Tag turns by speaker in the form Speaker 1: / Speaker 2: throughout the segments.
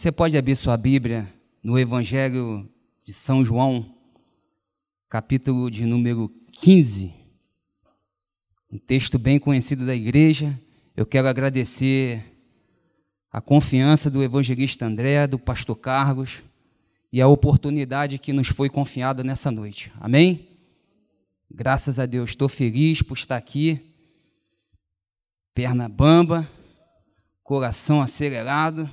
Speaker 1: Você pode abrir sua Bíblia no Evangelho de São João, capítulo de número 15. Um texto bem conhecido da igreja. Eu quero agradecer a confiança do evangelista André, do pastor Carlos e a oportunidade que nos foi confiada nessa noite. Amém? Graças a Deus, estou feliz por estar aqui. Perna bamba, coração acelerado,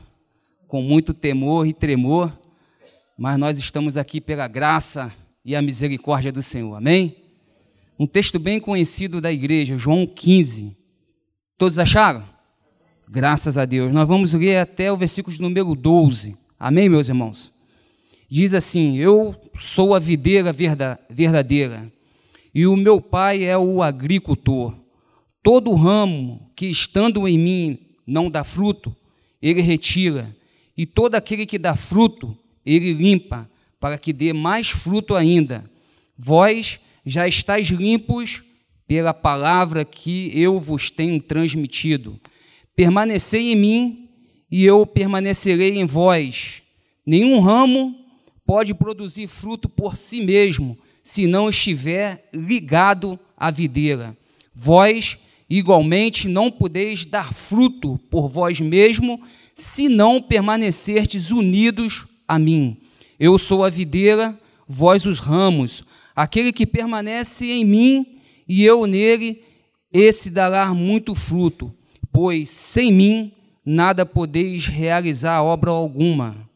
Speaker 1: com muito temor e tremor, mas nós estamos aqui pela graça e a misericórdia do Senhor. Amém? Um texto bem conhecido da igreja, João 15. Todos acharam? Graças a Deus. Nós vamos ler até o versículo número 12. Amém, meus irmãos? Diz assim: Eu sou a videira verdadeira e o meu pai é o agricultor. Todo ramo que estando em mim não dá fruto, ele retira, e todo aquele que dá fruto, ele limpa, para que dê mais fruto ainda. Vós já estáis limpos pela palavra que eu vos tenho transmitido. Permanecei em mim, e eu permanecerei em vós. Nenhum ramo pode produzir fruto por si mesmo, se não estiver ligado à videira. Vós, igualmente, não podeis dar fruto por vós mesmo, se não permanecerdes unidos a mim. Eu sou a videira, vós os ramos. Aquele que permanece em mim e eu nele, esse dará muito fruto, pois sem mim nada podeis realizar obra alguma.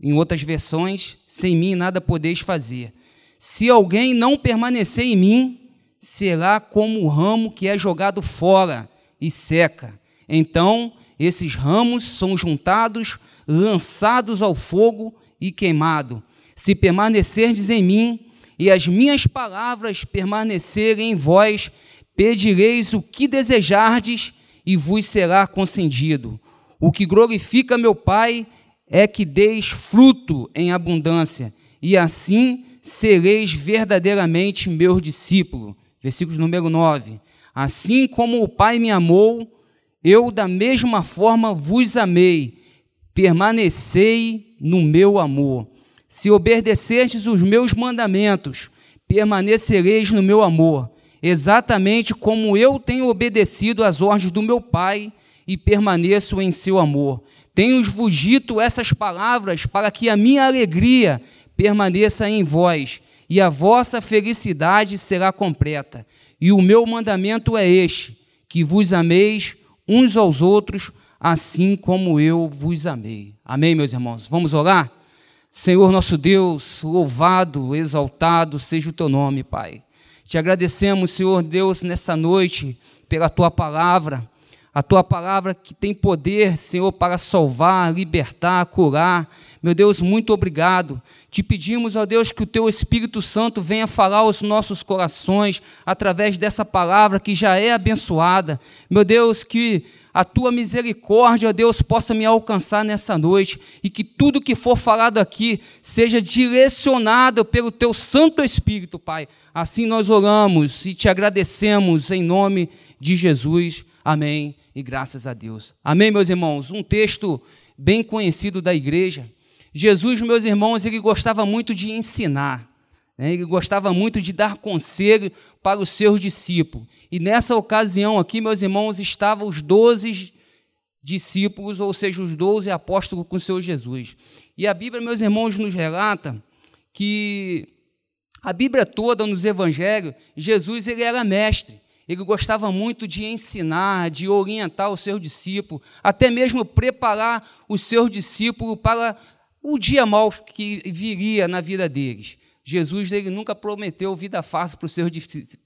Speaker 1: Em outras versões, sem mim nada podeis fazer. Se alguém não permanecer em mim, será como o ramo que é jogado fora e seca. Então, esses ramos são juntados, lançados ao fogo e queimado. Se permanecerdes em mim e as minhas palavras permanecerem em vós, pedireis o que desejardes e vos será concedido. O que glorifica meu Pai é que deis fruto em abundância, e assim sereis verdadeiramente meu discípulo. Versículo número 9. Assim como o Pai me amou, eu da mesma forma vos amei. Permanecei no meu amor. Se obedecerdes os meus mandamentos, permanecereis no meu amor, exatamente como eu tenho obedecido às ordens do meu Pai e permaneço em seu amor. Tenho-vos dito essas palavras para que a minha alegria permaneça em vós, e a vossa felicidade será completa. E o meu mandamento é este: que vos ameis uns aos outros, assim como eu vos amei. Amém, meus irmãos? Vamos orar? Senhor nosso Deus, louvado, exaltado seja o teu nome, Pai. Te agradecemos, Senhor Deus, nessa noite, pela tua palavra a tua palavra que tem poder, Senhor, para salvar, libertar, curar. Meu Deus, muito obrigado. Te pedimos, ó Deus, que o teu Espírito Santo venha falar aos nossos corações através dessa palavra que já é abençoada. Meu Deus, que a tua misericórdia, ó Deus, possa me alcançar nessa noite e que tudo que for falado aqui seja direcionado pelo teu Santo Espírito, Pai. Assim nós oramos e te agradecemos em nome de Jesus. Amém e graças a Deus. Amém, meus irmãos? Um texto bem conhecido da igreja. Jesus, meus irmãos, ele gostava muito de ensinar, né? ele gostava muito de dar conselho para os seus discípulos. E nessa ocasião aqui, meus irmãos, estavam os doze discípulos, ou seja, os doze apóstolos com o Senhor Jesus. E a Bíblia, meus irmãos, nos relata que a Bíblia toda, nos evangelhos, Jesus ele era mestre. Ele gostava muito de ensinar, de orientar o seu discípulo, até mesmo preparar os seus discípulos para o dia mau que viria na vida deles. Jesus ele nunca prometeu vida fácil para os seus,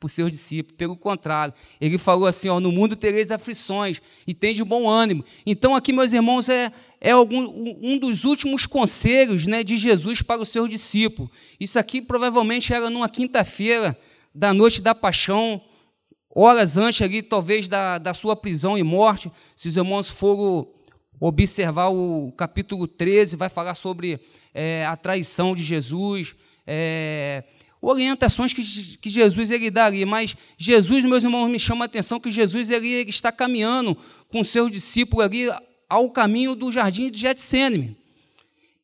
Speaker 1: seus discípulos, pelo contrário, ele falou assim: ó, no mundo tereis aflições, e tem de bom ânimo. Então, aqui, meus irmãos, é, é algum, um dos últimos conselhos né, de Jesus para os seus discípulos. Isso aqui provavelmente era numa quinta-feira da noite da paixão, horas antes ali, talvez, da, da sua prisão e morte, se os irmãos forem observar o capítulo 13, vai falar sobre é, a traição de Jesus, é, orientações que, que Jesus ele dá ali, mas Jesus, meus irmãos, me chama a atenção que Jesus ele, ele está caminhando com seus discípulos ali ao caminho do jardim de Getsênime.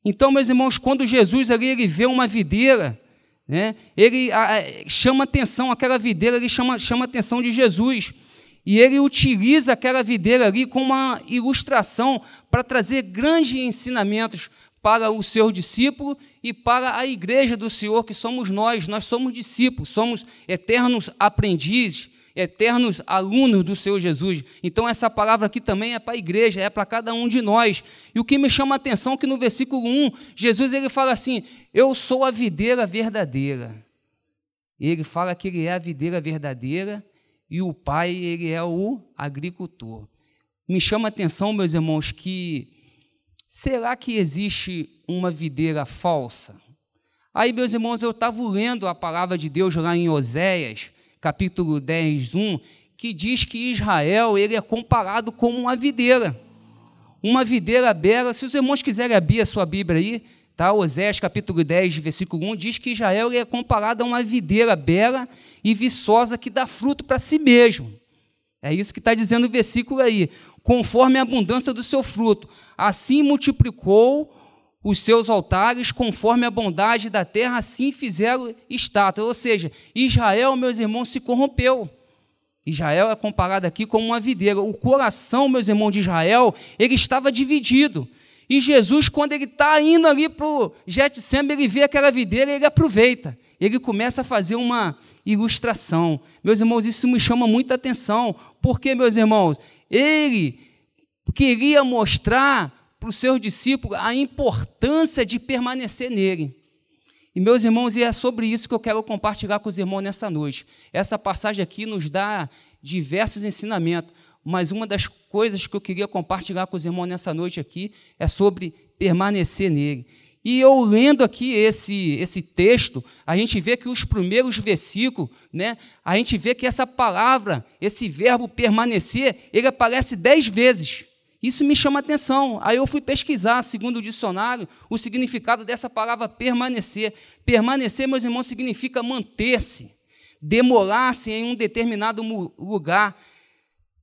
Speaker 1: Então, meus irmãos, quando Jesus ali ele vê uma videira, né, ele a, chama atenção, aquela videira ele chama, chama atenção de Jesus. E ele utiliza aquela videira ali como uma ilustração para trazer grandes ensinamentos para o seu discípulo e para a igreja do Senhor, que somos nós. Nós somos discípulos, somos eternos aprendizes, eternos alunos do Senhor Jesus. Então, essa palavra aqui também é para a igreja, é para cada um de nós. E o que me chama a atenção é que no versículo 1, Jesus ele fala assim: Eu sou a videira verdadeira. Ele fala que ele é a videira verdadeira e o pai ele é o agricultor. Me chama a atenção, meus irmãos, que será que existe uma videira falsa? Aí, meus irmãos, eu estava lendo a palavra de Deus lá em Oséias, capítulo 10, 1, que diz que Israel ele é comparado com uma videira. Uma videira bela. Se os irmãos quiserem abrir a sua Bíblia aí, tá? Oséias capítulo 10, versículo 1, diz que Israel é comparado a uma videira bela e viçosa que dá fruto para si mesmo. É isso que está dizendo o versículo aí. Conforme a abundância do seu fruto. Assim multiplicou os seus altares, conforme a bondade da terra, assim fizeram estátuas. Ou seja, Israel, meus irmãos, se corrompeu. Israel é comparado aqui como uma videira. O coração, meus irmãos, de Israel, ele estava dividido. E Jesus, quando ele está indo ali para o Getsemane, ele vê aquela videira e ele aproveita. Ele começa a fazer uma ilustração. Meus irmãos, isso me chama muita atenção. Porque, meus irmãos, ele queria mostrar para os seus discípulos a importância de permanecer nele. E, meus irmãos, e é sobre isso que eu quero compartilhar com os irmãos nessa noite. Essa passagem aqui nos dá diversos ensinamentos, mas uma das coisas que eu queria compartilhar com os irmãos nessa noite aqui é sobre permanecer nele. E eu lendo aqui esse, esse texto, a gente vê que os primeiros versículos, né, a gente vê que essa palavra, esse verbo permanecer, ele aparece dez vezes. Isso me chama atenção. Aí eu fui pesquisar, segundo o dicionário, o significado dessa palavra permanecer. Permanecer, meus irmãos, significa manter-se, demorar-se em um determinado lugar,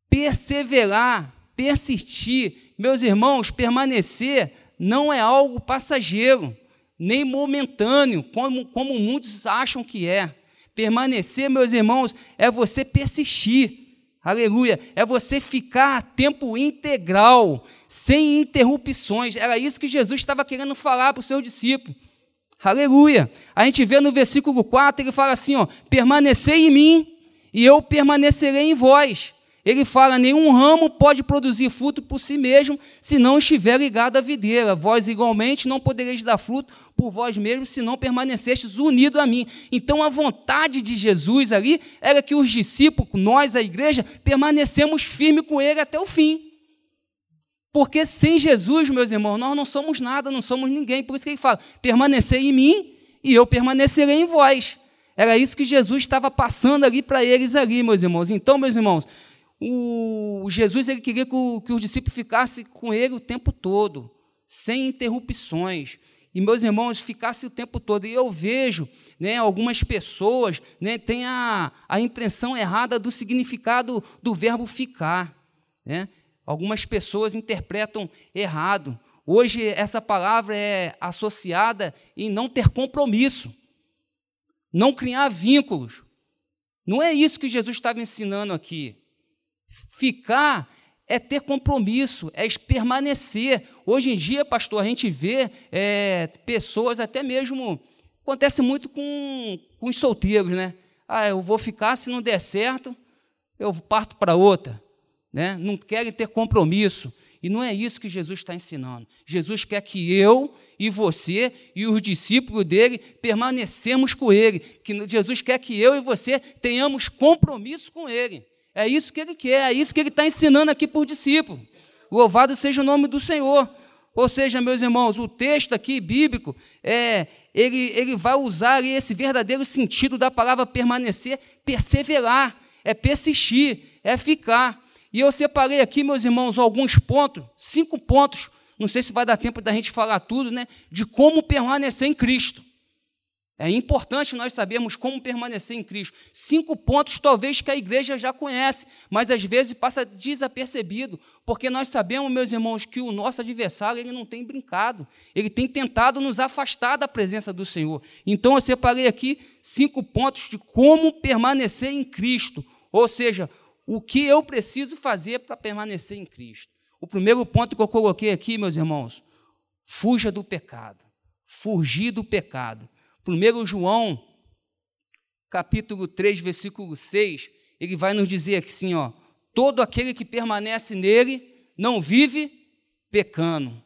Speaker 1: perseverar, persistir. Meus irmãos, permanecer não é algo passageiro, nem momentâneo, como, como muitos acham que é. Permanecer, meus irmãos, é você persistir Aleluia. É você ficar a tempo integral, sem interrupções. Era isso que Jesus estava querendo falar para o seu discípulo. Aleluia. A gente vê no versículo 4, ele fala assim: ó, permanecei em mim, e eu permanecerei em vós. Ele fala: nenhum ramo pode produzir fruto por si mesmo, se não estiver ligado à videira. Vós igualmente não podereis dar fruto por vós mesmos, se não permanecestes unidos a mim. Então a vontade de Jesus ali era que os discípulos, nós, a igreja, permanecemos firmes com ele até o fim. Porque sem Jesus, meus irmãos, nós não somos nada, não somos ninguém. Por isso que ele fala: permanecer em mim e eu permanecerei em vós. Era isso que Jesus estava passando ali para eles ali, meus irmãos. Então, meus irmãos, o Jesus ele queria que, o, que os discípulos ficassem com ele o tempo todo, sem interrupções. E meus irmãos ficassem o tempo todo. E eu vejo né, algumas pessoas né, têm a, a impressão errada do significado do verbo ficar. Né? Algumas pessoas interpretam errado. Hoje, essa palavra é associada em não ter compromisso, não criar vínculos. Não é isso que Jesus estava ensinando aqui. Ficar é ter compromisso, é permanecer. Hoje em dia, pastor, a gente vê é, pessoas, até mesmo, acontece muito com, com os solteiros, né? Ah, eu vou ficar, se não der certo, eu parto para outra. Né? Não querem ter compromisso. E não é isso que Jesus está ensinando. Jesus quer que eu e você e os discípulos dele permanecemos com ele. Que Jesus quer que eu e você tenhamos compromisso com ele. É isso que ele quer, é isso que ele está ensinando aqui por discípulo. Louvado seja o nome do Senhor. Ou seja, meus irmãos, o texto aqui bíblico, é, ele, ele vai usar esse verdadeiro sentido da palavra permanecer, perseverar, é persistir, é ficar. E eu separei aqui, meus irmãos, alguns pontos, cinco pontos, não sei se vai dar tempo da gente falar tudo, né, de como permanecer em Cristo. É importante nós sabermos como permanecer em Cristo. Cinco pontos, talvez, que a igreja já conhece, mas às vezes passa desapercebido, porque nós sabemos, meus irmãos, que o nosso adversário ele não tem brincado, ele tem tentado nos afastar da presença do Senhor. Então eu separei aqui cinco pontos de como permanecer em Cristo, ou seja, o que eu preciso fazer para permanecer em Cristo. O primeiro ponto que eu coloquei aqui, meus irmãos, fuja do pecado. Fugir do pecado. 1 João, capítulo 3, versículo 6, ele vai nos dizer assim, ó, todo aquele que permanece nele não vive pecando.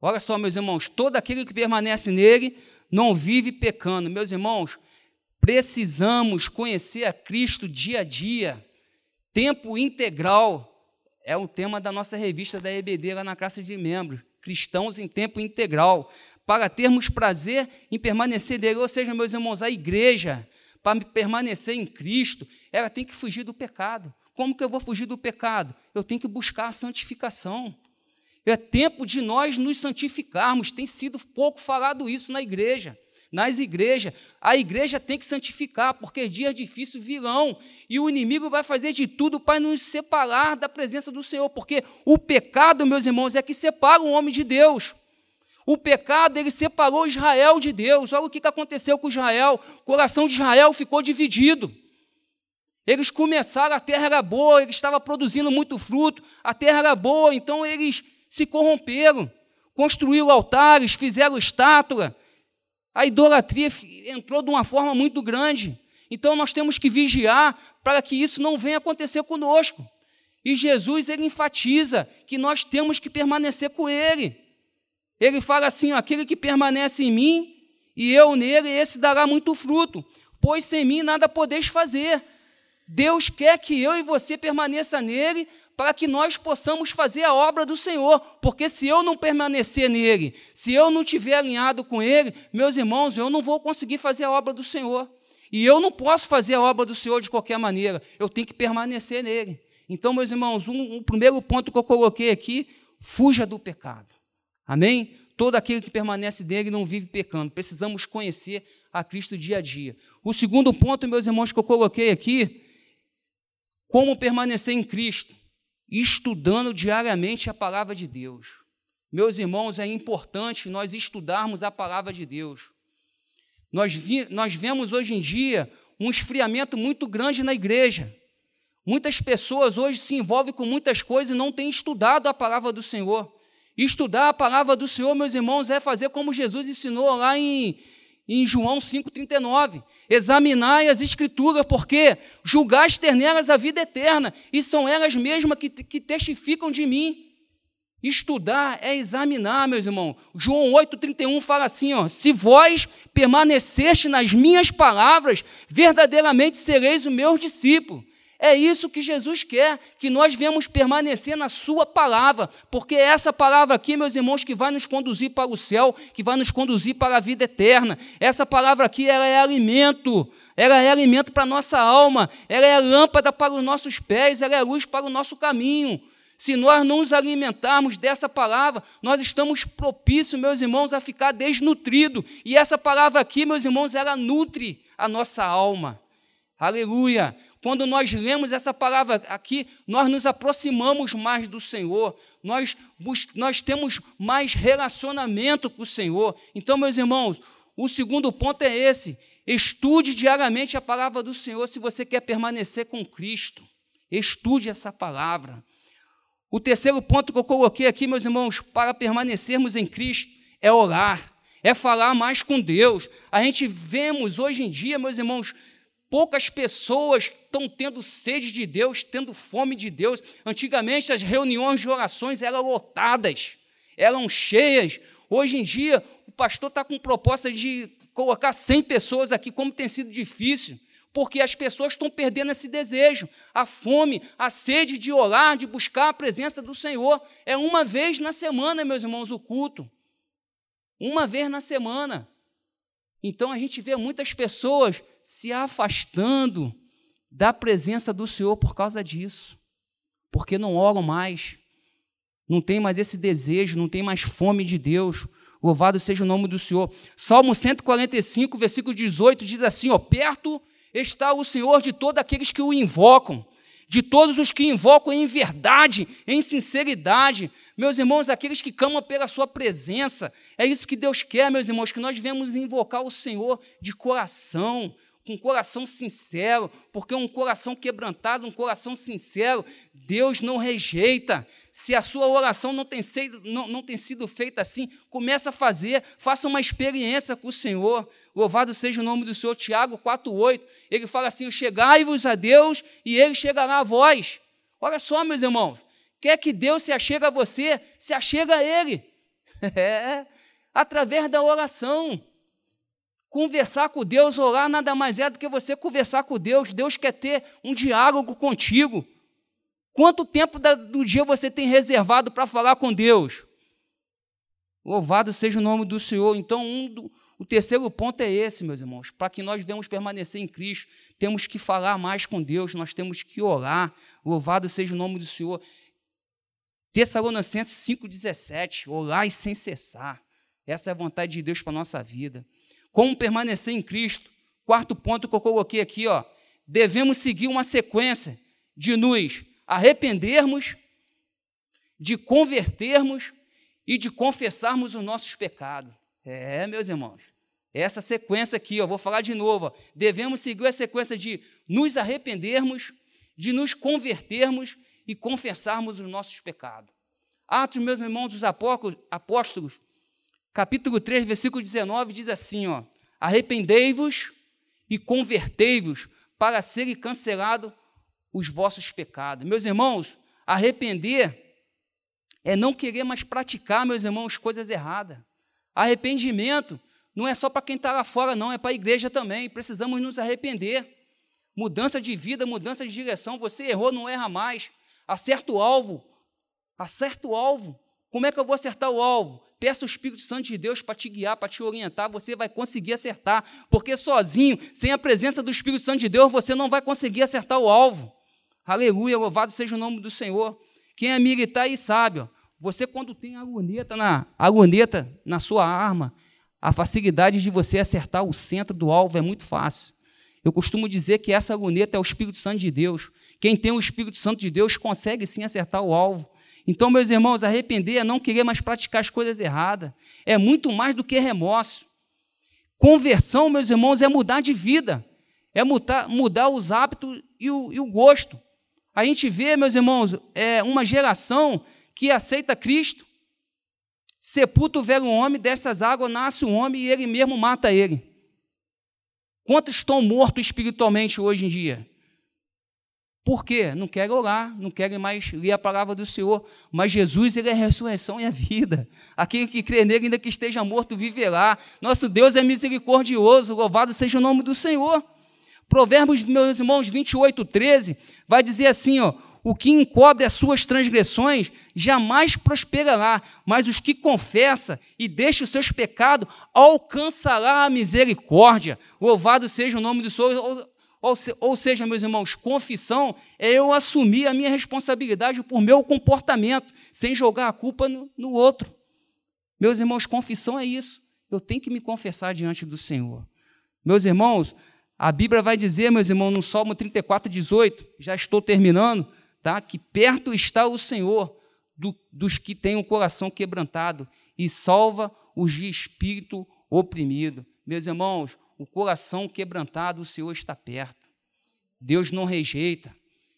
Speaker 1: Olha só, meus irmãos, todo aquele que permanece nele não vive pecando. Meus irmãos, precisamos conhecer a Cristo dia a dia. Tempo integral é o tema da nossa revista da EBD lá na classe de membros. Cristãos em tempo integral para termos prazer em permanecer dele. Ou seja, meus irmãos, a igreja, para permanecer em Cristo, ela tem que fugir do pecado. Como que eu vou fugir do pecado? Eu tenho que buscar a santificação. É tempo de nós nos santificarmos. Tem sido pouco falado isso na igreja. Nas igrejas, a igreja tem que santificar, porque dias difíceis virão, e o inimigo vai fazer de tudo para nos separar da presença do Senhor, porque o pecado, meus irmãos, é que separa o homem de Deus. O pecado, ele separou Israel de Deus. Olha o que aconteceu com Israel. O coração de Israel ficou dividido. Eles começaram, a terra era boa, ele estava produzindo muito fruto, a terra era boa, então eles se corromperam, construíram altares, fizeram estátua. A idolatria entrou de uma forma muito grande. Então nós temos que vigiar para que isso não venha acontecer conosco. E Jesus ele enfatiza que nós temos que permanecer com ele. Ele fala assim: aquele que permanece em mim e eu nele, esse dará muito fruto, pois sem mim nada podeis fazer. Deus quer que eu e você permaneça nele para que nós possamos fazer a obra do Senhor, porque se eu não permanecer nele, se eu não estiver alinhado com ele, meus irmãos, eu não vou conseguir fazer a obra do Senhor. E eu não posso fazer a obra do Senhor de qualquer maneira, eu tenho que permanecer nele. Então, meus irmãos, um, um primeiro ponto que eu coloquei aqui: fuja do pecado. Amém? Todo aquele que permanece dele não vive pecando. Precisamos conhecer a Cristo dia a dia. O segundo ponto, meus irmãos, que eu coloquei aqui, como permanecer em Cristo, estudando diariamente a palavra de Deus. Meus irmãos, é importante nós estudarmos a palavra de Deus. Nós, vi, nós vemos hoje em dia um esfriamento muito grande na igreja. Muitas pessoas hoje se envolvem com muitas coisas e não têm estudado a palavra do Senhor. Estudar a palavra do Senhor, meus irmãos, é fazer como Jesus ensinou lá em, em João 5,39. Examinai as Escrituras, porque julgai ter nelas a vida eterna, e são elas mesmas que, que testificam de mim. Estudar é examinar, meus irmãos. João 8,31 fala assim: ó, se vós permaneceste nas minhas palavras, verdadeiramente sereis o meu discípulo. É isso que Jesus quer, que nós venhamos permanecer na Sua palavra, porque é essa palavra aqui, meus irmãos, que vai nos conduzir para o céu, que vai nos conduzir para a vida eterna. Essa palavra aqui, ela é alimento, ela é alimento para a nossa alma, ela é lâmpada para os nossos pés, ela é luz para o nosso caminho. Se nós não nos alimentarmos dessa palavra, nós estamos propícios, meus irmãos, a ficar desnutrido. E essa palavra aqui, meus irmãos, ela nutre a nossa alma. Aleluia. Quando nós lemos essa palavra aqui, nós nos aproximamos mais do Senhor, nós, nós temos mais relacionamento com o Senhor. Então, meus irmãos, o segundo ponto é esse: estude diariamente a palavra do Senhor se você quer permanecer com Cristo. Estude essa palavra. O terceiro ponto que eu coloquei aqui, meus irmãos, para permanecermos em Cristo, é orar, é falar mais com Deus. A gente vemos hoje em dia, meus irmãos, Poucas pessoas estão tendo sede de Deus, tendo fome de Deus. Antigamente as reuniões de orações eram lotadas, eram cheias. Hoje em dia o pastor está com proposta de colocar 100 pessoas aqui, como tem sido difícil, porque as pessoas estão perdendo esse desejo, a fome, a sede de orar, de buscar a presença do Senhor. É uma vez na semana, meus irmãos, o culto. Uma vez na semana. Então a gente vê muitas pessoas se afastando da presença do Senhor por causa disso, porque não oram mais, não tem mais esse desejo, não tem mais fome de Deus. Louvado seja o nome do Senhor. Salmo 145, versículo 18 diz assim: ó, perto está o Senhor de todos aqueles que o invocam, de todos os que invocam em verdade, em sinceridade. Meus irmãos, aqueles que clamam pela sua presença. É isso que Deus quer, meus irmãos, que nós devemos invocar o Senhor de coração, com coração sincero, porque um coração quebrantado, um coração sincero, Deus não rejeita. Se a sua oração não tem, sido, não, não tem sido feita assim, comece a fazer, faça uma experiência com o Senhor. Louvado seja o nome do Senhor. Tiago 4,8, ele fala assim: chegai-vos a Deus e ele chegará a vós. Olha só, meus irmãos, quer que Deus se achega a você, se achega a Ele. É, através da oração. Conversar com Deus, orar, nada mais é do que você conversar com Deus. Deus quer ter um diálogo contigo. Quanto tempo do dia você tem reservado para falar com Deus? Louvado seja o nome do Senhor. Então, um o terceiro ponto é esse, meus irmãos. Para que nós venhamos permanecer em Cristo, temos que falar mais com Deus, nós temos que orar. Louvado seja o nome do Senhor. Tessalonicenses 5,17, orar sem cessar. Essa é a vontade de Deus para a nossa vida. Como permanecer em Cristo? Quarto ponto que eu coloquei aqui, ó. Devemos seguir uma sequência de nos arrependermos, de convertermos e de confessarmos os nossos pecados. É, meus irmãos. Essa sequência aqui, eu vou falar de novo. Devemos seguir a sequência de nos arrependermos, de nos convertermos e confessarmos os nossos pecados. Atos, meus irmãos, dos apóstolos, capítulo 3, versículo 19, diz assim: ó, arrependei-vos e convertei-vos para serem cancelados os vossos pecados. Meus irmãos, arrepender é não querer mais praticar, meus irmãos, coisas erradas. Arrependimento não é só para quem está lá fora, não, é para a igreja também. Precisamos nos arrepender. Mudança de vida, mudança de direção. Você errou, não erra mais. Acerta o alvo. Acerta o alvo. Como é que eu vou acertar o alvo? Peça o Espírito Santo de Deus para te guiar, para te orientar, você vai conseguir acertar, porque sozinho, sem a presença do Espírito Santo de Deus, você não vai conseguir acertar o alvo. Aleluia, louvado seja o nome do Senhor. Quem é militar aí sabe, ó, você quando tem a luneta na, na sua arma, a facilidade de você acertar o centro do alvo é muito fácil. Eu costumo dizer que essa luneta é o Espírito Santo de Deus. Quem tem o Espírito Santo de Deus consegue sim acertar o alvo. Então, meus irmãos, arrepender é não querer mais praticar as coisas erradas. É muito mais do que remorso. Conversão, meus irmãos, é mudar de vida. É mudar, mudar os hábitos e o, e o gosto. A gente vê, meus irmãos, é uma geração que aceita Cristo, sepulta o velho homem, dessas águas nasce um homem e ele mesmo mata ele. Quantos estão mortos espiritualmente hoje em dia? Por quê? Não querem orar, não querem mais ler a palavra do Senhor. Mas Jesus, Ele é a ressurreição e a vida. Aquele que crê nele, ainda que esteja morto, viverá. Nosso Deus é misericordioso, louvado seja o nome do Senhor. Provérbios, meus irmãos, 28, 13, vai dizer assim, ó, o que encobre as suas transgressões jamais prosperará, mas os que confessa e deixa os seus pecados alcançará a misericórdia. Louvado seja o nome do Senhor. Ou, ou seja, meus irmãos, confissão é eu assumir a minha responsabilidade por meu comportamento, sem jogar a culpa no, no outro. Meus irmãos, confissão é isso. Eu tenho que me confessar diante do Senhor. Meus irmãos, a Bíblia vai dizer, meus irmãos, no Salmo 34, 18, já estou terminando, tá? que perto está o Senhor do, dos que têm o coração quebrantado e salva os de espírito oprimido. Meus irmãos, o coração quebrantado, o Senhor está perto. Deus não rejeita.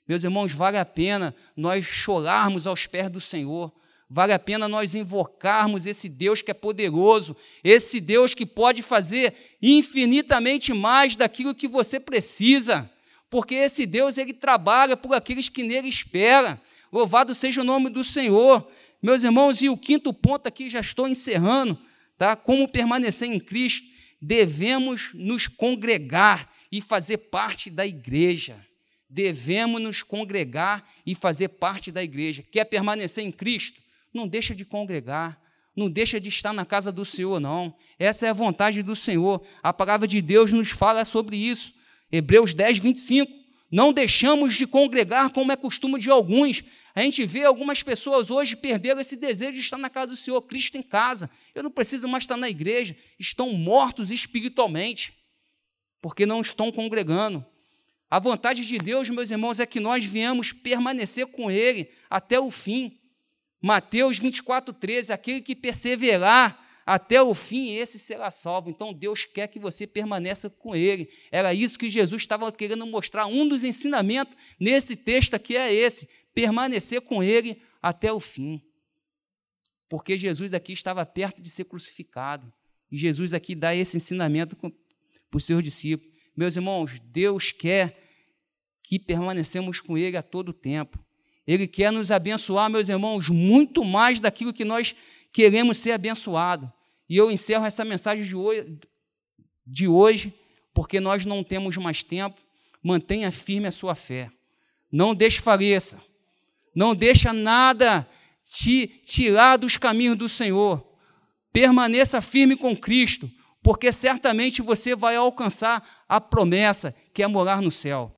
Speaker 1: Meus irmãos, vale a pena nós chorarmos aos pés do Senhor. Vale a pena nós invocarmos esse Deus que é poderoso, esse Deus que pode fazer infinitamente mais daquilo que você precisa, porque esse Deus ele trabalha por aqueles que nele esperam. Louvado seja o nome do Senhor. Meus irmãos, e o quinto ponto aqui já estou encerrando, tá? Como permanecer em Cristo devemos nos congregar e fazer parte da igreja. Devemos nos congregar e fazer parte da igreja. Quer permanecer em Cristo? Não deixa de congregar. Não deixa de estar na casa do Senhor, não. Essa é a vontade do Senhor. A palavra de Deus nos fala sobre isso. Hebreus 10, 25. Não deixamos de congregar como é costume de alguns, A gente vê algumas pessoas hoje perderam esse desejo de estar na casa do Senhor, Cristo em casa. Eu não preciso mais estar na igreja. Estão mortos espiritualmente, porque não estão congregando. A vontade de Deus, meus irmãos, é que nós viemos permanecer com Ele até o fim. Mateus 24, 13, aquele que perseverar até o fim, esse será salvo. Então Deus quer que você permaneça com Ele. Era isso que Jesus estava querendo mostrar. Um dos ensinamentos nesse texto aqui é esse: permanecer com Ele até o fim. Porque Jesus aqui estava perto de ser crucificado. E Jesus aqui dá esse ensinamento para os seus discípulos. Meus irmãos, Deus quer que permanecemos com Ele a todo tempo. Ele quer nos abençoar, meus irmãos, muito mais daquilo que nós queremos ser abençoados. E eu encerro essa mensagem de hoje, de hoje, porque nós não temos mais tempo. Mantenha firme a sua fé. Não desfaleça. Não deixa nada te tirar dos caminhos do Senhor. Permaneça firme com Cristo, porque certamente você vai alcançar a promessa que é morar no céu.